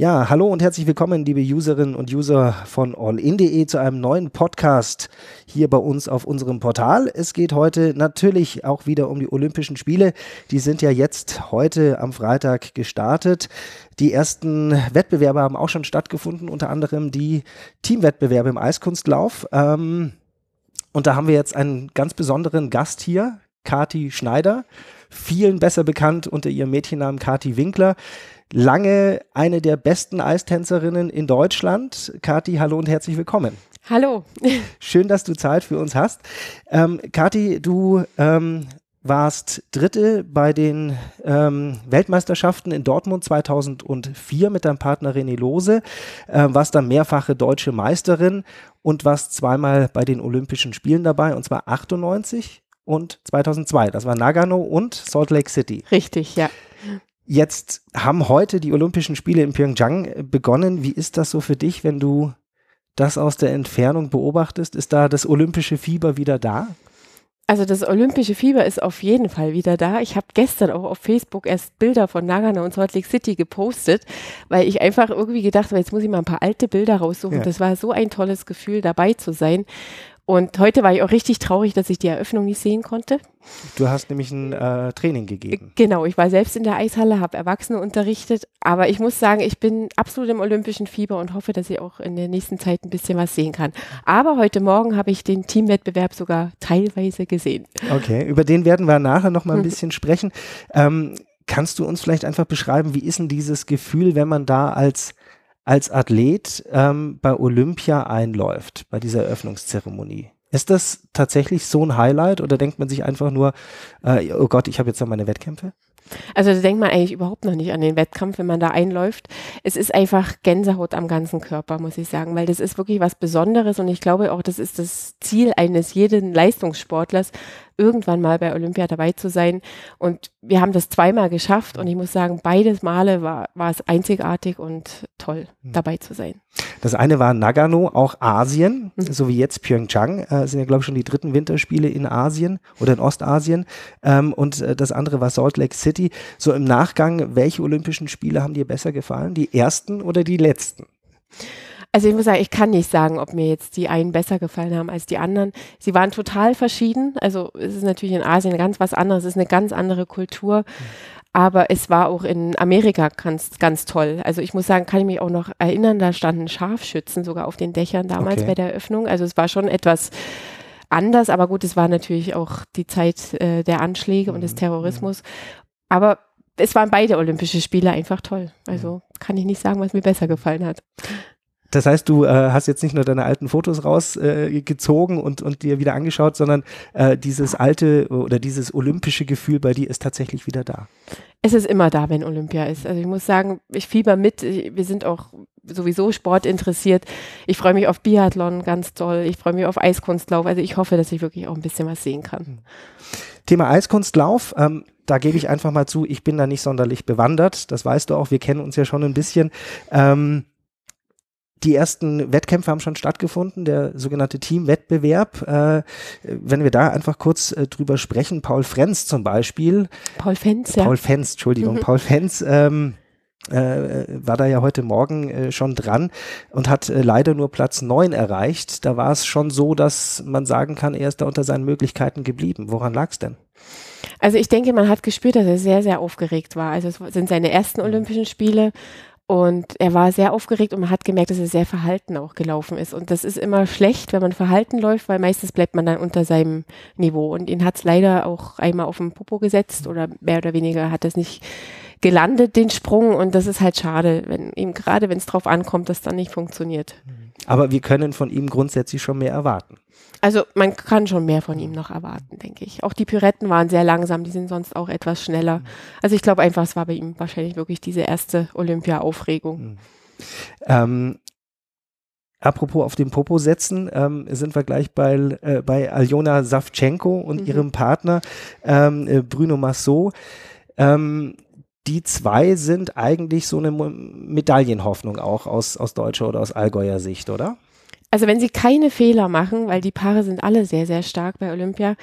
Ja, hallo und herzlich willkommen, liebe Userinnen und User von allin.de zu einem neuen Podcast hier bei uns auf unserem Portal. Es geht heute natürlich auch wieder um die Olympischen Spiele. Die sind ja jetzt heute am Freitag gestartet. Die ersten Wettbewerbe haben auch schon stattgefunden, unter anderem die Teamwettbewerbe im Eiskunstlauf. Ähm, und da haben wir jetzt einen ganz besonderen Gast hier, Kati Schneider, vielen besser bekannt unter ihrem Mädchennamen Kati Winkler lange eine der besten Eistänzerinnen in Deutschland. Kati, hallo und herzlich willkommen. Hallo. Schön, dass du Zeit für uns hast. Ähm, Kati, du ähm, warst Dritte bei den ähm, Weltmeisterschaften in Dortmund 2004 mit deinem Partner René Lose, äh, warst dann mehrfache deutsche Meisterin und warst zweimal bei den Olympischen Spielen dabei, und zwar 98 und 2002. Das war Nagano und Salt Lake City. Richtig, ja. Jetzt haben heute die Olympischen Spiele in Pyeongchang äh, begonnen. Wie ist das so für dich, wenn du das aus der Entfernung beobachtest? Ist da das olympische Fieber wieder da? Also das olympische Fieber ist auf jeden Fall wieder da. Ich habe gestern auch auf Facebook erst Bilder von Nagano und Salt Lake City gepostet, weil ich einfach irgendwie gedacht habe, jetzt muss ich mal ein paar alte Bilder raussuchen. Ja. Das war so ein tolles Gefühl, dabei zu sein. Und heute war ich auch richtig traurig, dass ich die Eröffnung nicht sehen konnte. Du hast nämlich ein äh, Training gegeben. Genau, ich war selbst in der Eishalle, habe Erwachsene unterrichtet. Aber ich muss sagen, ich bin absolut im olympischen Fieber und hoffe, dass ich auch in der nächsten Zeit ein bisschen was sehen kann. Aber heute Morgen habe ich den Teamwettbewerb sogar teilweise gesehen. Okay, über den werden wir nachher noch mal ein bisschen sprechen. Ähm, kannst du uns vielleicht einfach beschreiben, wie ist denn dieses Gefühl, wenn man da als als Athlet ähm, bei Olympia einläuft, bei dieser Eröffnungszeremonie. Ist das tatsächlich so ein Highlight oder denkt man sich einfach nur, äh, oh Gott, ich habe jetzt noch meine Wettkämpfe? Also da denkt man eigentlich überhaupt noch nicht an den Wettkampf, wenn man da einläuft. Es ist einfach Gänsehaut am ganzen Körper, muss ich sagen, weil das ist wirklich was Besonderes und ich glaube auch, das ist das Ziel eines jeden Leistungssportlers, irgendwann mal bei Olympia dabei zu sein. Und wir haben das zweimal geschafft und ich muss sagen, beides Male war, war es einzigartig und toll, hm. dabei zu sein. Das eine war Nagano, auch Asien, mhm. so wie jetzt Pyeongchang, äh, sind ja glaube ich schon die dritten Winterspiele in Asien oder in Ostasien. Ähm, und äh, das andere war Salt Lake City. So im Nachgang, welche Olympischen Spiele haben dir besser gefallen? Die ersten oder die letzten? Also ich muss sagen, ich kann nicht sagen, ob mir jetzt die einen besser gefallen haben als die anderen. Sie waren total verschieden. Also es ist natürlich in Asien ganz was anderes, es ist eine ganz andere Kultur. Aber es war auch in Amerika ganz, ganz toll. Also ich muss sagen, kann ich mich auch noch erinnern, da standen Scharfschützen sogar auf den Dächern damals okay. bei der Eröffnung. Also es war schon etwas anders, aber gut, es war natürlich auch die Zeit äh, der Anschläge mhm. und des mhm. Terrorismus. Aber es waren beide Olympische Spiele einfach toll. Also kann ich nicht sagen, was mir besser gefallen hat. Das heißt, du äh, hast jetzt nicht nur deine alten Fotos rausgezogen äh, und, und dir wieder angeschaut, sondern äh, dieses alte oder dieses olympische Gefühl bei dir ist tatsächlich wieder da. Es ist immer da, wenn Olympia ist. Also ich muss sagen, ich fieber mit. Wir sind auch sowieso Sport interessiert. Ich freue mich auf Biathlon ganz toll. Ich freue mich auf Eiskunstlauf. Also ich hoffe, dass ich wirklich auch ein bisschen was sehen kann. Hm. Thema Eiskunstlauf. Ähm, da gebe ich einfach mal zu, ich bin da nicht sonderlich bewandert. Das weißt du auch. Wir kennen uns ja schon ein bisschen. Ähm, die ersten Wettkämpfe haben schon stattgefunden, der sogenannte Teamwettbewerb. Äh, wenn wir da einfach kurz äh, drüber sprechen, Paul Frenz zum Beispiel. Paul Fenz, ja. Paul Fenz, Entschuldigung, mhm. Paul Fenz. Ähm, äh, war da ja heute Morgen äh, schon dran und hat äh, leider nur Platz 9 erreicht. Da war es schon so, dass man sagen kann, er ist da unter seinen Möglichkeiten geblieben. Woran lag es denn? Also ich denke, man hat gespürt, dass er sehr, sehr aufgeregt war. Also es sind seine ersten Olympischen Spiele und er war sehr aufgeregt und man hat gemerkt, dass er sehr verhalten auch gelaufen ist. Und das ist immer schlecht, wenn man verhalten läuft, weil meistens bleibt man dann unter seinem Niveau. Und ihn hat es leider auch einmal auf den Popo gesetzt oder mehr oder weniger hat es nicht gelandet, den Sprung. Und das ist halt schade, wenn ihm gerade, wenn es drauf ankommt, das dann nicht funktioniert. Aber wir können von ihm grundsätzlich schon mehr erwarten. Also man kann schon mehr von ihm noch erwarten, denke ich. Auch die Pyretten waren sehr langsam, die sind sonst auch etwas schneller. Also ich glaube einfach, es war bei ihm wahrscheinlich wirklich diese erste Olympia-Aufregung. Mhm. Ähm, Apropos auf den Popo setzen, ähm, sind wir gleich bei, äh, bei Aljona Savchenko und mhm. ihrem Partner ähm, äh, Bruno Massot. Ähm, die zwei sind eigentlich so eine Medaillenhoffnung auch aus, aus deutscher oder aus Allgäuer Sicht, oder? Also wenn sie keine Fehler machen, weil die Paare sind alle sehr, sehr stark bei Olympia,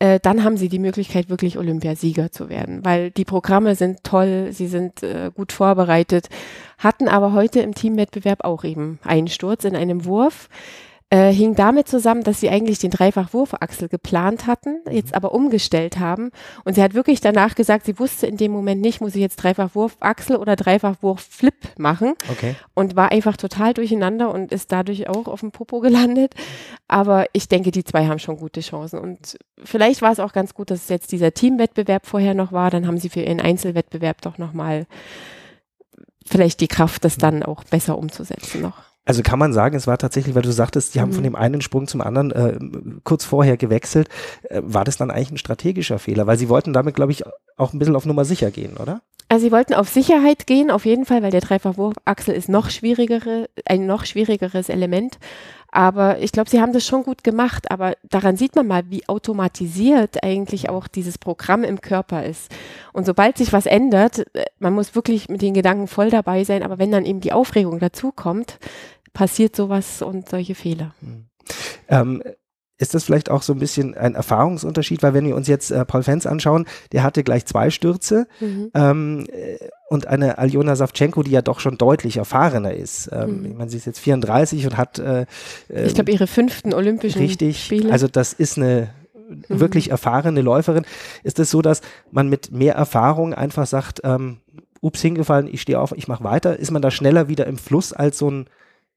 äh, dann haben sie die Möglichkeit, wirklich Olympiasieger zu werden, weil die Programme sind toll, sie sind äh, gut vorbereitet, hatten aber heute im Teamwettbewerb auch eben einen Sturz in einem Wurf äh, hing damit zusammen, dass sie eigentlich den Dreifachwurfachsel geplant hatten, mhm. jetzt aber umgestellt haben. Und sie hat wirklich danach gesagt, sie wusste in dem Moment nicht, muss ich jetzt Dreifachwurfachsel oder Dreifachwurfflip machen. Okay. Und war einfach total durcheinander und ist dadurch auch auf dem Popo gelandet. Aber ich denke, die zwei haben schon gute Chancen. Und vielleicht war es auch ganz gut, dass jetzt dieser Teamwettbewerb vorher noch war. Dann haben sie für ihren Einzelwettbewerb doch nochmal vielleicht die Kraft, das mhm. dann auch besser umzusetzen noch. Also kann man sagen, es war tatsächlich, weil du sagtest, die haben mhm. von dem einen Sprung zum anderen äh, kurz vorher gewechselt. Äh, war das dann eigentlich ein strategischer Fehler? Weil sie wollten damit, glaube ich, auch ein bisschen auf Nummer sicher gehen, oder? Also sie wollten auf Sicherheit gehen, auf jeden Fall, weil der Dreifachwurfachsel ist noch schwierigere, ein noch schwierigeres Element. Aber ich glaube, sie haben das schon gut gemacht. Aber daran sieht man mal, wie automatisiert eigentlich auch dieses Programm im Körper ist. Und sobald sich was ändert, äh, man muss wirklich mit den Gedanken voll dabei sein. Aber wenn dann eben die Aufregung dazukommt, passiert sowas und solche Fehler. Hm. Ähm, ist das vielleicht auch so ein bisschen ein Erfahrungsunterschied, weil wenn wir uns jetzt äh, Paul Fens anschauen, der hatte gleich zwei Stürze mhm. ähm, äh, und eine Aljona Savchenko, die ja doch schon deutlich erfahrener ist. Ähm, mhm. Ich meine, sie ist jetzt 34 und hat äh, ich glaube ihre fünften Olympischen richtig, Spiele. Also das ist eine mhm. wirklich erfahrene Läuferin. Ist es das so, dass man mit mehr Erfahrung einfach sagt, ähm, ups, hingefallen, ich stehe auf, ich mache weiter? Ist man da schneller wieder im Fluss als so ein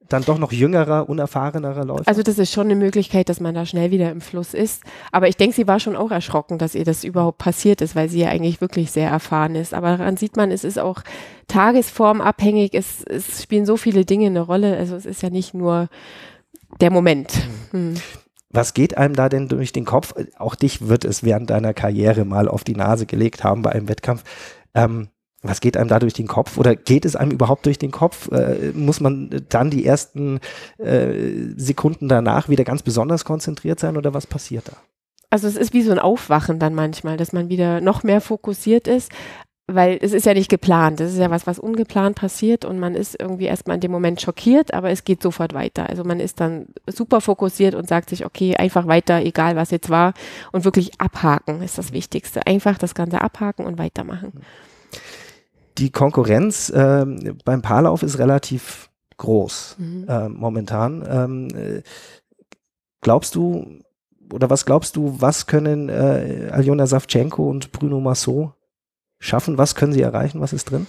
dann doch noch jüngerer, unerfahrenerer Läufer? Also das ist schon eine Möglichkeit, dass man da schnell wieder im Fluss ist. Aber ich denke, sie war schon auch erschrocken, dass ihr das überhaupt passiert ist, weil sie ja eigentlich wirklich sehr erfahren ist. Aber daran sieht man, es ist auch tagesformabhängig. Es, es spielen so viele Dinge eine Rolle. Also es ist ja nicht nur der Moment. Hm. Was geht einem da denn durch den Kopf? Auch dich wird es während deiner Karriere mal auf die Nase gelegt haben bei einem Wettkampf. Ähm, was geht einem da durch den Kopf? Oder geht es einem überhaupt durch den Kopf? Äh, muss man dann die ersten äh, Sekunden danach wieder ganz besonders konzentriert sein oder was passiert da? Also es ist wie so ein Aufwachen dann manchmal, dass man wieder noch mehr fokussiert ist, weil es ist ja nicht geplant. Das ist ja was, was ungeplant passiert und man ist irgendwie erstmal in dem Moment schockiert, aber es geht sofort weiter. Also man ist dann super fokussiert und sagt sich, okay, einfach weiter, egal was jetzt war und wirklich abhaken ist das Wichtigste. Einfach das Ganze abhaken und weitermachen. Mhm die Konkurrenz äh, beim Paarlauf ist relativ groß mhm. äh, momentan. Ähm, äh, glaubst du, oder was glaubst du, was können äh, Aljona Savchenko und Bruno Massot schaffen? Was können sie erreichen? Was ist drin?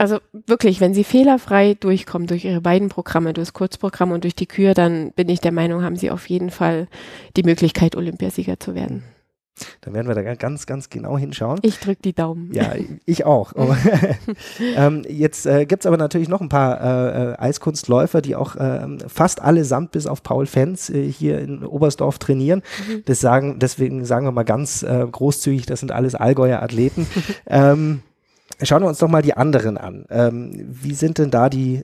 Also wirklich, wenn sie fehlerfrei durchkommen durch ihre beiden Programme, durch das Kurzprogramm und durch die Kür, dann bin ich der Meinung, haben sie auf jeden Fall die Möglichkeit, Olympiasieger zu werden. Mhm. Dann werden wir da ganz, ganz genau hinschauen. Ich drücke die Daumen. Ja, ich auch. ähm, jetzt äh, gibt es aber natürlich noch ein paar äh, äh, Eiskunstläufer, die auch äh, fast allesamt bis auf Paul Fenz äh, hier in Oberstdorf trainieren. Mhm. Das sagen, deswegen sagen wir mal ganz äh, großzügig, das sind alles Allgäuer Athleten. ähm, Schauen wir uns doch mal die anderen an. Ähm, wie sind denn da die,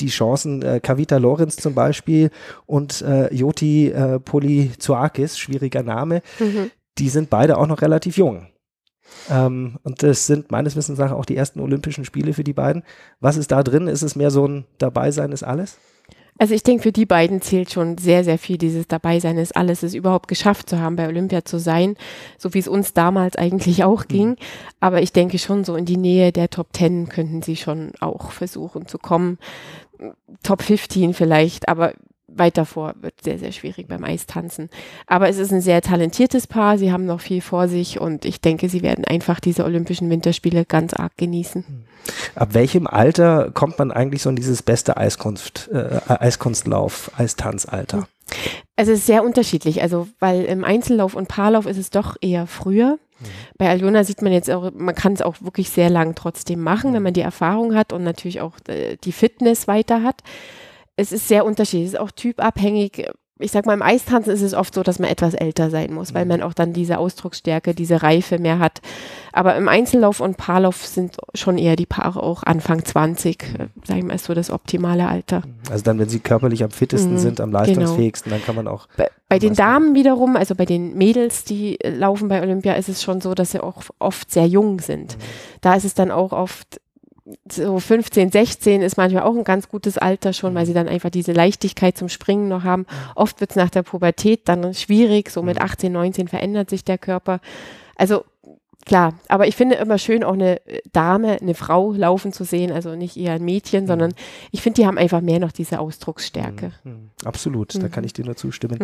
die Chancen? Äh, Kavita Lorenz zum Beispiel und äh, Joti äh, Polyzoakis, schwieriger Name. Mhm die sind beide auch noch relativ jung. Ähm, und das sind meines Wissens nach auch die ersten Olympischen Spiele für die beiden. Was ist da drin? Ist es mehr so ein Dabeisein ist alles? Also ich denke, für die beiden zählt schon sehr, sehr viel dieses Dabeisein ist alles, es überhaupt geschafft zu haben, bei Olympia zu sein, so wie es uns damals eigentlich auch mhm. ging. Aber ich denke schon so in die Nähe der Top Ten könnten sie schon auch versuchen zu kommen. Top 15 vielleicht, aber weit davor wird sehr, sehr schwierig beim Eistanzen. Aber es ist ein sehr talentiertes Paar. Sie haben noch viel vor sich und ich denke, sie werden einfach diese Olympischen Winterspiele ganz arg genießen. Hm. Ab welchem Alter kommt man eigentlich so in dieses beste Eiskunst, äh, Eiskunstlauf, Eistanzalter? Also es ist sehr unterschiedlich. Also, weil im Einzellauf und Paarlauf ist es doch eher früher. Mhm. Bei Aljona sieht man jetzt auch, man kann es auch wirklich sehr lang trotzdem machen, wenn man die Erfahrung hat und natürlich auch äh, die Fitness weiter hat es ist sehr unterschiedlich, es ist auch typabhängig. Ich sag mal, im Eistanzen ist es oft so, dass man etwas älter sein muss, weil mhm. man auch dann diese Ausdrucksstärke, diese Reife mehr hat. Aber im Einzellauf und Paarlauf sind schon eher die Paare auch Anfang 20, äh, sag ich mal, ist so das optimale Alter. Also dann, wenn sie körperlich am fittesten mhm, sind, am leistungsfähigsten, genau. dann kann man auch. Bei, bei den Damen wiederum, also bei den Mädels, die äh, laufen bei Olympia, ist es schon so, dass sie auch oft sehr jung sind. Mhm. Da ist es dann auch oft so 15, 16 ist manchmal auch ein ganz gutes Alter schon, weil sie dann einfach diese Leichtigkeit zum Springen noch haben. Oft wird es nach der Pubertät dann schwierig, so mit 18, 19 verändert sich der Körper. Also klar, aber ich finde immer schön, auch eine Dame, eine Frau laufen zu sehen, also nicht eher ein Mädchen, sondern ich finde, die haben einfach mehr noch diese Ausdrucksstärke. Mhm. Absolut, da kann ich dir nur zustimmen.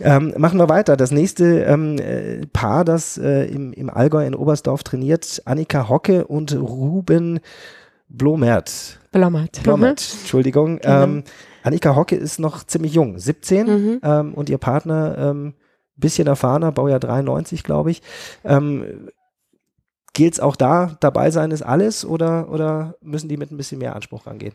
Ähm, machen wir weiter. Das nächste ähm, äh, Paar, das äh, im, im Allgäu in Oberstdorf trainiert, Annika Hocke und Ruben Blomert. Blommert. Blomert, Entschuldigung. Genau. Ähm, Annika Hocke ist noch ziemlich jung, 17 Mhm. ähm, und ihr Partner ähm, bisschen erfahrener, Baujahr 93, glaube ich. Ähm, Gilt es auch da, dabei sein ist alles oder, oder müssen die mit ein bisschen mehr Anspruch rangehen?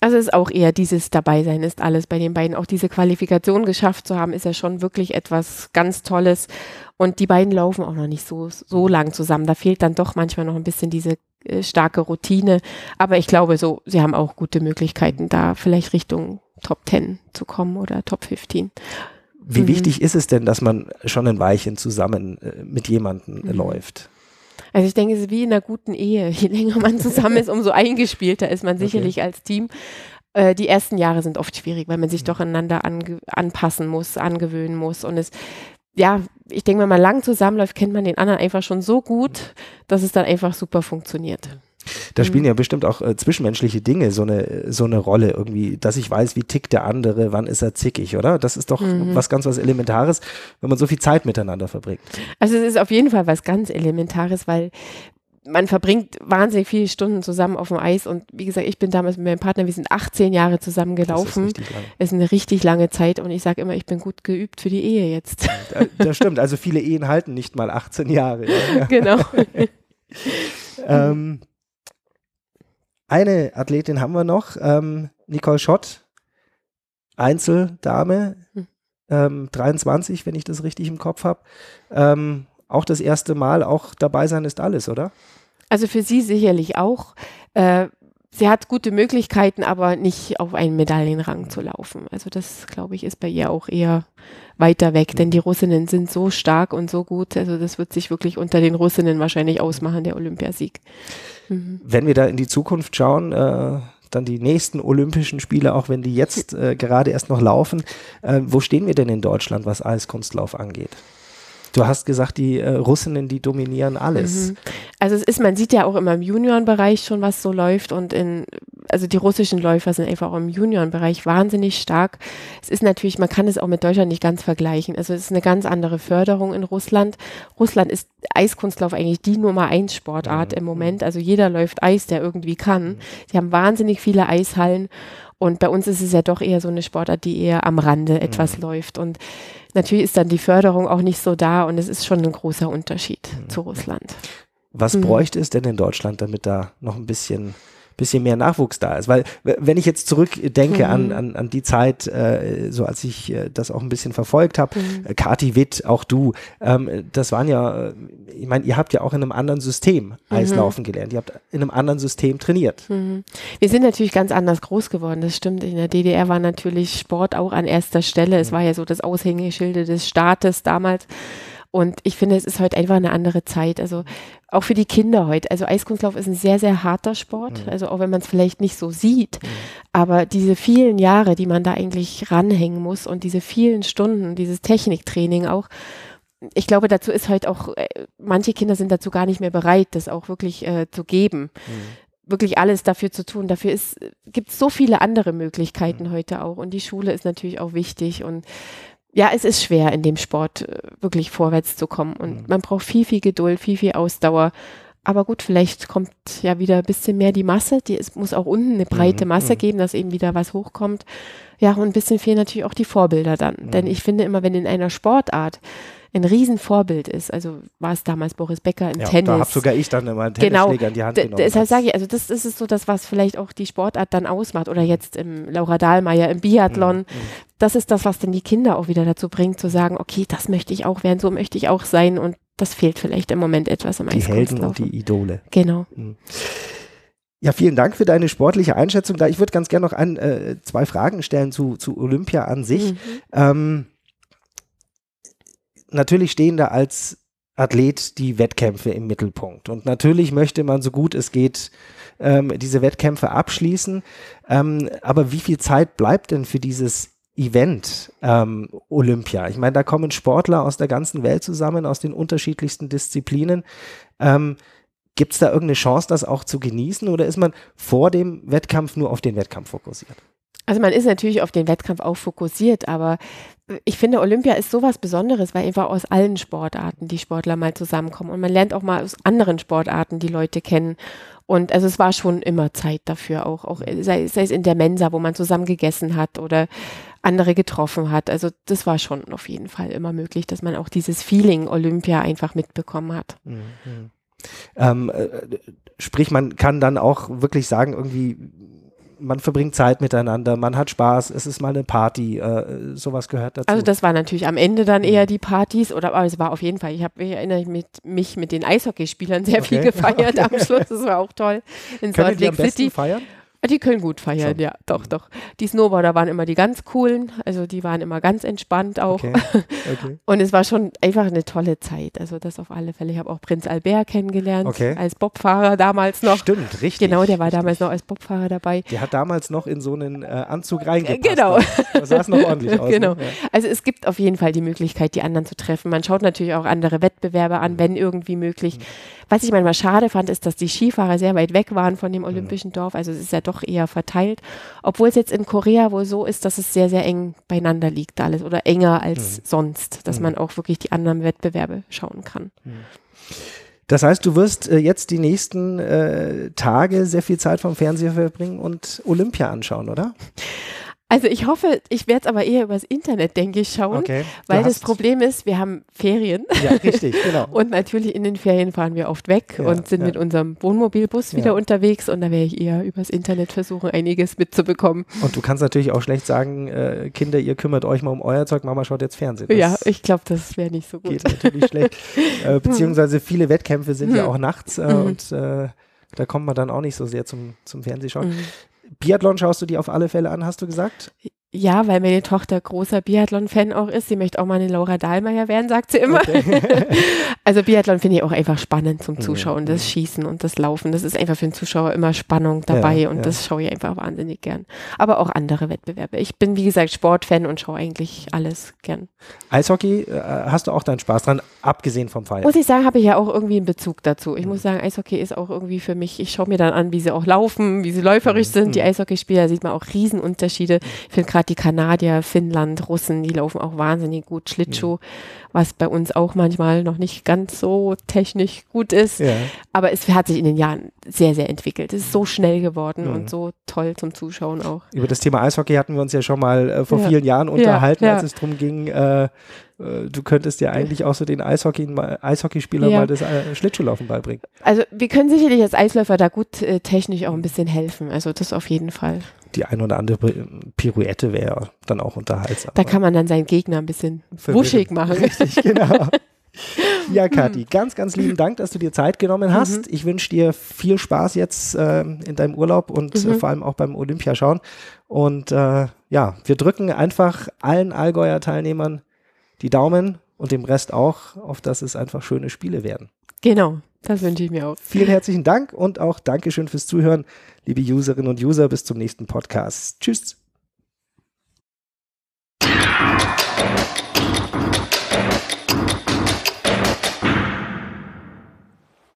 Also es ist auch eher dieses Dabeisein ist alles bei den beiden. Auch diese Qualifikation geschafft zu haben, ist ja schon wirklich etwas ganz Tolles. Und die beiden laufen auch noch nicht so, so lang zusammen. Da fehlt dann doch manchmal noch ein bisschen diese äh, starke Routine. Aber ich glaube so, sie haben auch gute Möglichkeiten, da vielleicht Richtung Top 10 zu kommen oder Top 15. Wie Mhm. wichtig ist es denn, dass man schon ein Weilchen zusammen äh, mit jemandem Mhm. läuft? Also ich denke, es ist wie in einer guten Ehe. Je länger man zusammen ist, umso eingespielter ist man Okay. sicherlich als Team. Äh, die ersten Jahre sind oft schwierig, weil man sich doch aneinander ange anpassen muss, angewöhnen muss. Und es, ja, ich denke, wenn man lang zusammenläuft, kennt man den anderen einfach schon so gut, dass es dann einfach super funktioniert. Da Mhm. spielen ja bestimmt auch äh, zwischenmenschliche Dinge so eine, so eine Rolle irgendwie, dass ich weiß, wie tickt der andere, wann ist er zickig, oder? Das ist doch Mhm. was ganz was Elementares, wenn man so viel Zeit miteinander verbringt. Also es ist auf jeden Fall was ganz Elementares, weil man verbringt wahnsinnig viele Stunden zusammen auf dem Eis und wie gesagt, ich bin damals mit meinem Partner, wir sind 18 Jahre zusammen gelaufen. Das ist ist eine richtig lange Zeit und ich sage immer, ich bin gut geübt für die Ehe jetzt. Das stimmt, also viele Ehen halten nicht mal 18 Jahre. Ja. genau. Ähm, eine Athletin haben wir noch, ähm, Nicole Schott, Einzeldame, Hm. ähm, 23, wenn ich das richtig im Kopf habe. Ähm, auch das erste Mal, auch dabei sein ist alles, oder? Also für sie sicherlich auch. Äh, sie hat gute Möglichkeiten, aber nicht auf einen Medaillenrang zu laufen. Also das, glaube ich, ist bei ihr auch eher weiter weg, denn die Russinnen sind so stark und so gut. Also das wird sich wirklich unter den Russinnen wahrscheinlich ausmachen, der Olympiasieg. Mhm. Wenn wir da in die Zukunft schauen, äh, dann die nächsten Olympischen Spiele, auch wenn die jetzt äh, gerade erst noch laufen, äh, wo stehen wir denn in Deutschland, was Eiskunstlauf angeht? Du hast gesagt, die äh, Russinnen, die dominieren alles. Mhm. Also es ist, man sieht ja auch immer im Juniorenbereich schon, was so läuft und in, also die russischen Läufer sind einfach auch im Juniorenbereich wahnsinnig stark. Es ist natürlich, man kann es auch mit Deutschland nicht ganz vergleichen. Also es ist eine ganz andere Förderung in Russland. Russland ist Eiskunstlauf eigentlich die Nummer eins Sportart im Moment. Also jeder läuft Eis, der irgendwie kann. Sie haben wahnsinnig viele Eishallen und bei uns ist es ja doch eher so eine Sportart, die eher am Rande etwas läuft und Natürlich ist dann die Förderung auch nicht so da und es ist schon ein großer Unterschied zu Russland. Was Mhm. bräuchte es denn in Deutschland, damit da noch ein bisschen, bisschen mehr Nachwuchs da ist? Weil, wenn ich jetzt zurückdenke an, Mhm. an, an die Zeit, äh, so als ich äh, das auch ein bisschen verfolgt habe, Mhm. äh, Kati Witt, auch du, ähm, das waren ja, äh, ich meine, ihr habt ja auch in einem anderen System Mhm. Eislaufen gelernt. Ihr habt in einem anderen System trainiert. Mhm. Wir sind natürlich ganz anders groß geworden, das stimmt. In der DDR war natürlich Sport auch an erster Stelle. Es war ja so das Aushängeschild des Staates damals. Und ich finde, es ist heute einfach eine andere Zeit. Also auch für die Kinder heute. Also Eiskunstlauf ist ein sehr, sehr harter Sport. Also auch wenn man es vielleicht nicht so sieht. Aber diese vielen Jahre, die man da eigentlich ranhängen muss und diese vielen Stunden, dieses Techniktraining auch, ich glaube, dazu ist heute auch, äh, manche Kinder sind dazu gar nicht mehr bereit, das auch wirklich äh, zu geben. Wirklich alles dafür zu tun. Dafür ist, gibt es so viele andere Möglichkeiten heute auch. Und die Schule ist natürlich auch wichtig. Und ja, es ist schwer, in dem Sport äh, wirklich vorwärts zu kommen. Und man braucht viel, viel Geduld, viel, viel Ausdauer. Aber gut, vielleicht kommt ja wieder ein bisschen mehr die Masse. Die, es muss auch unten eine breite Mhm, Masse mhm. geben, dass eben wieder was hochkommt. Ja, und ein bisschen fehlen natürlich auch die Vorbilder dann. Denn ich finde immer, wenn in einer Sportart ein Riesenvorbild ist, also war es damals Boris Becker im Ja, Tennis. da habe sogar ich dann immer einen Genau. Tennisschläger in die Hand genommen. Deshalb sage ich, also das, ist so das, was vielleicht auch die Sportart dann ausmacht. Oder jetzt im Laura Dahlmeier im Biathlon. Mhm. Das ist das, was dann die Kinder auch wieder dazu bringt, zu sagen, okay, das möchte ich auch werden, so möchte ich auch sein. Und das fehlt vielleicht im Moment etwas im die Helden und die Idole. Genau. Ja, vielen Dank für deine sportliche Einschätzung. Da ich würde ganz gerne noch ein, äh, zwei Fragen stellen zu, zu Olympia an sich. Mhm. Ähm, natürlich stehen da als Athlet die Wettkämpfe im Mittelpunkt. Und natürlich möchte man so gut es geht ähm, diese Wettkämpfe abschließen. Ähm, aber wie viel Zeit bleibt denn für dieses Event ähm, Olympia? Ich meine, da kommen Sportler aus der ganzen Welt zusammen, aus den unterschiedlichsten Disziplinen. Ähm, Gibt es da irgendeine Chance, das auch zu genießen oder ist man vor dem Wettkampf nur auf den Wettkampf fokussiert? Also man ist natürlich auf den Wettkampf auch fokussiert, aber ich finde, Olympia ist sowas Besonderes, weil einfach aus allen Sportarten die Sportler mal zusammenkommen und man lernt auch mal aus anderen Sportarten die Leute kennen. Und also es war schon immer Zeit dafür, auch, auch sei, sei es in der Mensa, wo man zusammen gegessen hat oder andere getroffen hat. Also das war schon auf jeden Fall immer möglich, dass man auch dieses Feeling Olympia einfach mitbekommen hat. Mhm. Ähm, äh, sprich, man kann dann auch wirklich sagen, irgendwie man verbringt Zeit miteinander, man hat Spaß, es ist mal eine Party, äh, sowas gehört dazu. Also das war natürlich am Ende dann eher mhm. die Partys oder aber es war auf jeden Fall, ich habe ich erinnere mich, mich mit den Eishockeyspielern sehr okay. viel gefeiert am Schluss, das war auch toll in Salt Lake City. Feiern? Ah, die können gut feiern, Schon. ja, doch, doch. Die Snowboarder waren immer die ganz coolen, also die waren immer ganz entspannt auch. Okay. Okay. Und es war schon einfach eine tolle Zeit, also das auf alle Fälle. Ich habe auch Prinz Albert kennengelernt, okay. als Bobfahrer damals noch. Stimmt, richtig. Genau, der war richtig. damals noch als Bobfahrer dabei. Der hat damals noch in so einen äh, Anzug reingepasst. Genau. Das sah es noch ordentlich aus. Genau. Ne? Ja. Also es gibt auf jeden Fall die Möglichkeit, die anderen zu treffen. Man schaut natürlich auch andere Wettbewerbe an, mhm. wenn irgendwie möglich. Mhm. Was ich manchmal schade fand, ist, dass die Skifahrer sehr weit weg waren von dem mhm. olympischen mhm. Dorf. Also es ist ja doch eher verteilt. Obwohl es jetzt in Korea wohl so ist, dass es sehr, sehr eng beieinander liegt alles oder enger als mhm. sonst, dass mhm. man auch wirklich die anderen Wettbewerbe schauen kann. Mhm. Das heißt, du wirst äh, jetzt die nächsten äh, Tage sehr viel Zeit vom Fernseher verbringen und Olympia anschauen, oder? Also ich hoffe, ich werde es aber eher übers Internet, denke ich, schauen, okay. weil das Problem ist, wir haben Ferien. Ja, richtig, genau. und natürlich in den Ferien fahren wir oft weg ja, und sind ja. mit unserem Wohnmobilbus wieder unterwegs und da werde ich eher übers Internet versuchen, einiges mitzubekommen. Und du kannst natürlich auch schlecht sagen, äh, Kinder, ihr kümmert euch mal um euer Zeug, Mama schaut jetzt Fernsehen. Das ja, ich glaube, das wäre nicht so gut. Geht natürlich schlecht. Äh, beziehungsweise viele Wettkämpfe sind ja hm. auch nachts äh, mhm. und äh, da kommt man dann auch nicht so sehr zum, zum Fernsehschauen. Mhm. Biathlon schaust du dir auf alle Fälle an, hast du gesagt? Ja, weil meine Tochter großer Biathlon-Fan auch ist. Sie möchte auch mal eine Laura Dahlmeier werden, sagt sie immer. Okay. also Biathlon finde ich auch einfach spannend zum Zuschauen. Das Schießen und das Laufen, das ist einfach für den Zuschauer immer Spannung dabei ja, und ja. das schaue ich einfach wahnsinnig gern. Aber auch andere Wettbewerbe. Ich bin, wie gesagt, Sportfan und schaue eigentlich alles gern. Eishockey, äh, hast du auch deinen Spaß dran, abgesehen vom Feiern? Muss ich sagen, habe ich ja auch irgendwie einen Bezug dazu. Ich mhm. muss sagen, Eishockey ist auch irgendwie für mich, ich schaue mir dann an, wie sie auch laufen, wie sie läuferisch mhm. sind. Die mhm. Eishockeyspieler, sieht man auch Riesenunterschiede. Ich finde gerade die Kanadier, Finnland, Russen, die laufen auch wahnsinnig gut Schlittschuh, mhm. was bei uns auch manchmal noch nicht ganz so technisch gut ist. Ja. Aber es hat sich in den Jahren sehr, sehr entwickelt. Es ist so schnell geworden mhm. und so toll zum Zuschauen auch. Über das Thema Eishockey hatten wir uns ja schon mal äh, vor ja. vielen Jahren unterhalten, ja, als es darum ging, äh, äh, du könntest ja eigentlich auch so den Eishockey, Eishockeyspieler ja. mal das äh, Schlittschuhlaufen beibringen. Also wir können sicherlich als Eisläufer da gut äh, technisch auch ein bisschen helfen. Also das auf jeden Fall. Die ein oder andere Pirouette wäre dann auch unterhaltsam. Da kann man dann seinen Gegner ein bisschen wuschig machen. Richtig, genau. Ja, Kathi, ganz, ganz lieben Dank, dass du dir Zeit genommen hast. Mhm. Ich wünsche dir viel Spaß jetzt äh, in deinem Urlaub und äh, mhm. äh, vor allem auch beim Olympiaschauen. Und äh, ja, wir drücken einfach allen Allgäuer Teilnehmern die Daumen und dem Rest auch, auf dass es einfach schöne Spiele werden. Genau, das wünsche ich mir auch. Vielen herzlichen Dank und auch Dankeschön fürs Zuhören, liebe Userinnen und User. Bis zum nächsten Podcast. Tschüss.